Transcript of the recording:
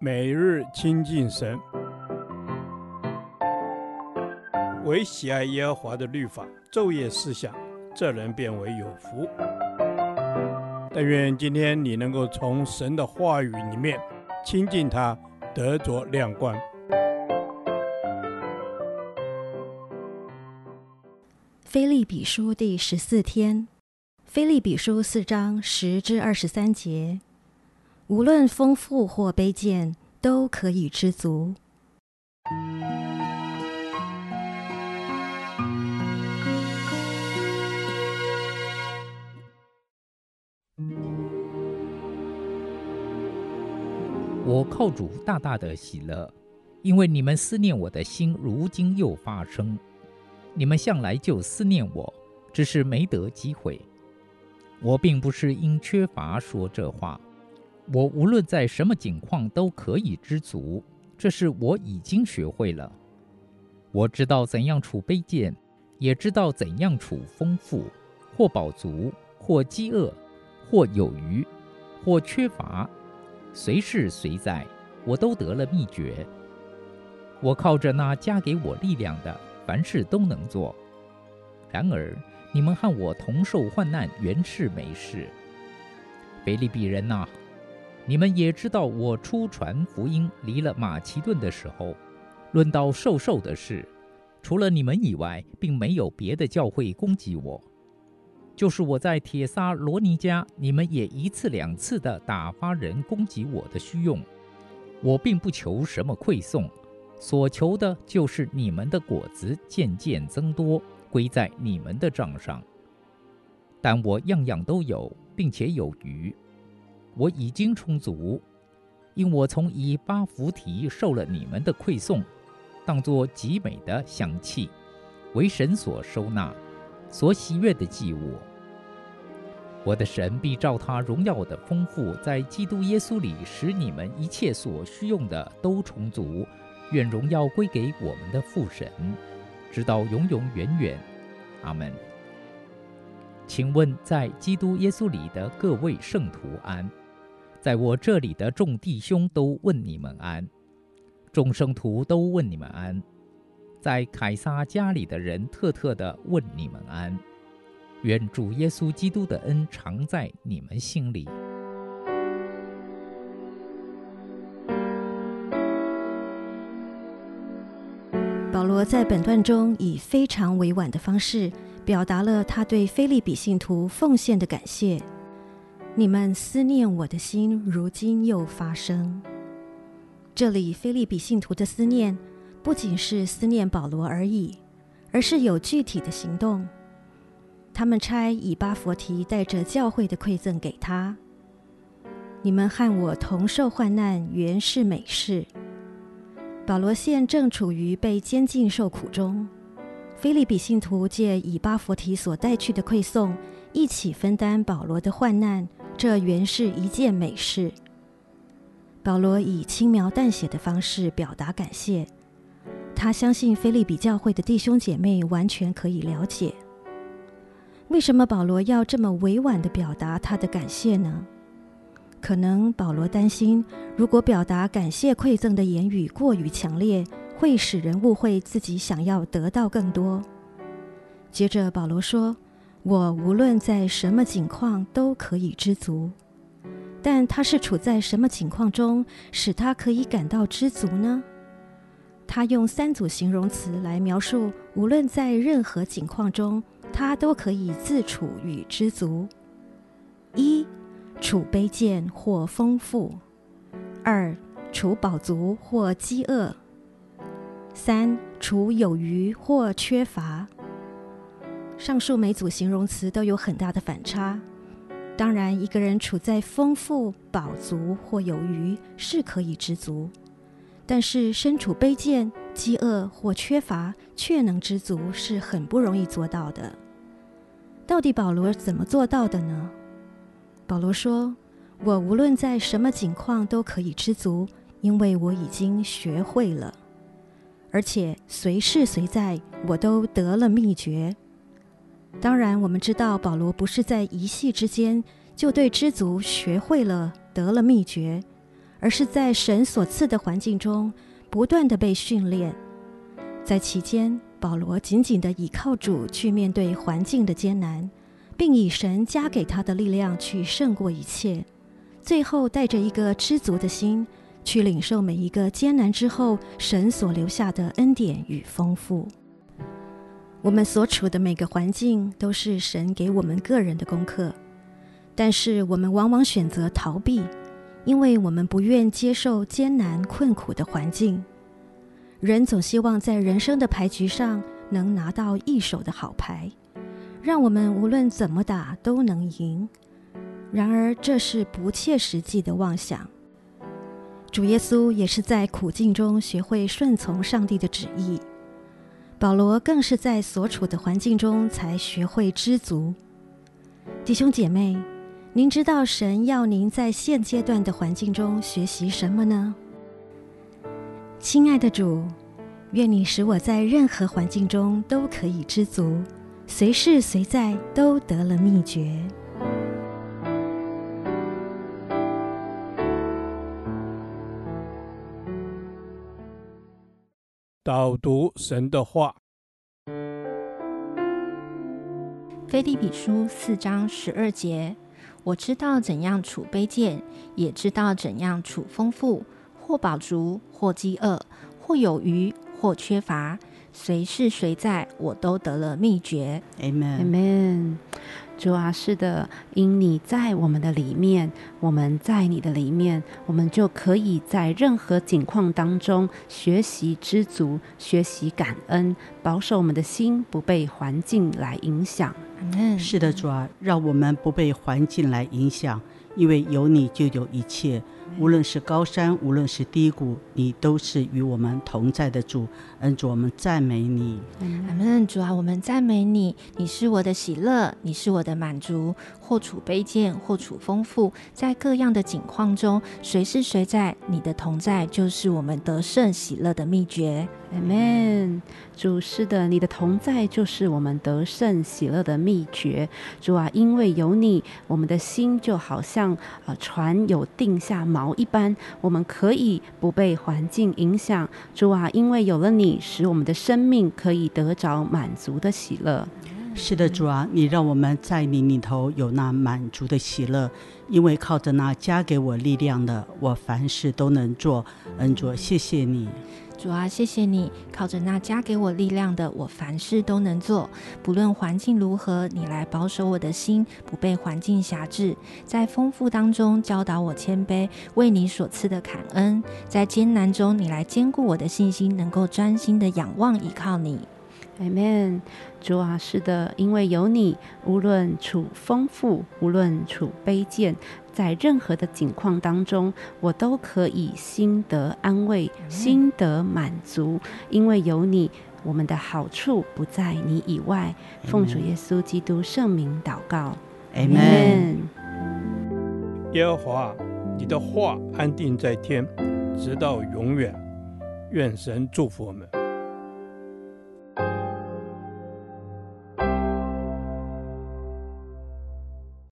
每日亲近神，唯喜爱耶和华的律法，昼夜思想，这人便为有福。但愿今天你能够从神的话语里面亲近他，得着亮光。腓立比书第十四天，腓立比书四章十至二十三节。无论丰富或卑贱，都可以知足。我靠主大大的喜乐，因为你们思念我的心，如今又发生。你们向来就思念我，只是没得机会。我并不是因缺乏说这话。我无论在什么境况都可以知足，这是我已经学会了。我知道怎样处卑贱，也知道怎样处丰富，或饱足，或饥饿，或有余，或缺乏，随事随在，我都得了秘诀。我靠着那加给我力量的，凡事都能做。然而你们和我同受患难，原是没事。腓利比人哪！你们也知道，我出传福音离了马其顿的时候，论到授受的事，除了你们以外，并没有别的教会攻击我。就是我在帖撒罗尼迦，你们也一次两次的打发人攻击我的虚用。我并不求什么馈送，所求的就是你们的果子渐渐增多，归在你们的账上。但我样样都有，并且有余。我已经充足，因我从以巴弗提受了你们的馈送，当作极美的香气，为神所收纳，所喜悦的祭物。我的神必照他荣耀的丰富，在基督耶稣里，使你们一切所需用的都充足。愿荣耀归给我们的父神，直到永永远远。阿门。请问，在基督耶稣里的各位圣徒安。在我这里的众弟兄都问你们安，众圣徒都问你们安，在凯撒家里的人特特的问你们安。愿主耶稣基督的恩常在你们心里。保罗在本段中以非常委婉的方式，表达了他对腓利比信徒奉献的感谢。你们思念我的心，如今又发生。这里腓利比信徒的思念，不仅是思念保罗而已，而是有具体的行动。他们差以巴弗提带着教会的馈赠给他。你们和我同受患难，原是美事。保罗现正处于被监禁受苦中，腓利比信徒借以巴弗提所带去的馈送，一起分担保罗的患难。这原是一件美事。保罗以轻描淡写的方式表达感谢，他相信腓立比教会的弟兄姐妹完全可以了解。为什么保罗要这么委婉地表达他的感谢呢？可能保罗担心，如果表达感谢馈赠的言语过于强烈，会使人误会自己想要得到更多。接着保罗说。我无论在什么境况都可以知足，但他是处在什么境况中，使他可以感到知足呢？他用三组形容词来描述，无论在任何境况中，他都可以自处与知足：一、处卑贱或丰富；二、处饱足或饥饿；三、处有余或缺乏。上述每组形容词都有很大的反差。当然，一个人处在丰富、饱足或有余是可以知足，但是身处卑贱、饥饿或缺乏却能知足是很不容易做到的。到底保罗怎么做到的呢？保罗说：“我无论在什么境况都可以知足，因为我已经学会了，而且随事随在，我都得了秘诀。”当然，我们知道保罗不是在一夕之间就对知足学会了、得了秘诀，而是在神所赐的环境中不断地被训练。在期间，保罗紧紧地倚靠主去面对环境的艰难，并以神加给他的力量去胜过一切。最后，带着一个知足的心去领受每一个艰难之后神所留下的恩典与丰富。我们所处的每个环境都是神给我们个人的功课，但是我们往往选择逃避。因为我们不愿接受艰难困苦的环境，人总希望在人生的牌局上能拿到一手的好牌，让我们无论怎么打都能赢。然而，这是不切实际的妄想。主耶稣也是在苦境中学会顺从上帝的旨意，保罗更是在所处的环境中才学会知足。弟兄姐妹。您知道神要您在现阶段的环境中学习什么呢？亲爱的主，愿你使我在任何环境中都可以知足，随事随在都得了秘诀。导读神的话，菲利比书四章十二节。我知道怎样处卑贱，也知道怎样处丰富；或饱足，或饥饿；或有余，或缺乏。随事随在，我都得了秘诀。Amen，Amen。主啊，是的，因你在我们的里面，我们在你的里面，我们就可以在任何境况当中学习知足，学习感恩，保守我们的心不被环境来影响。嗯，是的，主啊，让我们不被环境来影响，因为有你就有一切。无论是高山，无论是低谷，你都是与我们同在的主。恩主，我们赞美你。阿门。主啊，我们赞美你。你是我的喜乐，你是我的满足。或处卑贱，或处丰富，在各样的境况中，随事随在，你的同在就是我们得胜喜乐的秘诀。Amen。主是的，你的同在就是我们得胜喜乐的秘诀。主啊，因为有你，我们的心就好像呃船有定下锚一般，我们可以不被环境影响。主啊，因为有了你，使我们的生命可以得着满足的喜乐。是的，主啊，你让我们在你里头有那满足的喜乐，因为靠着那加给我力量的，我凡事都能做。恩主，谢谢你。主啊，谢谢你，靠着那加给我力量的，我凡事都能做。不论环境如何，你来保守我的心，不被环境辖制。在丰富当中教导我谦卑，为你所赐的感恩。在艰难中，你来坚固我的信心，能够专心的仰望依靠你。Amen，主啊，是的，因为有你，无论处丰富，无论处卑贱，在任何的境况当中，我都可以心得安慰，心得满足。因为有你，我们的好处不在你以外。奉主耶稣基督圣名祷告，Amen。耶和华，你的话安定在天，直到永远。愿神祝福我们。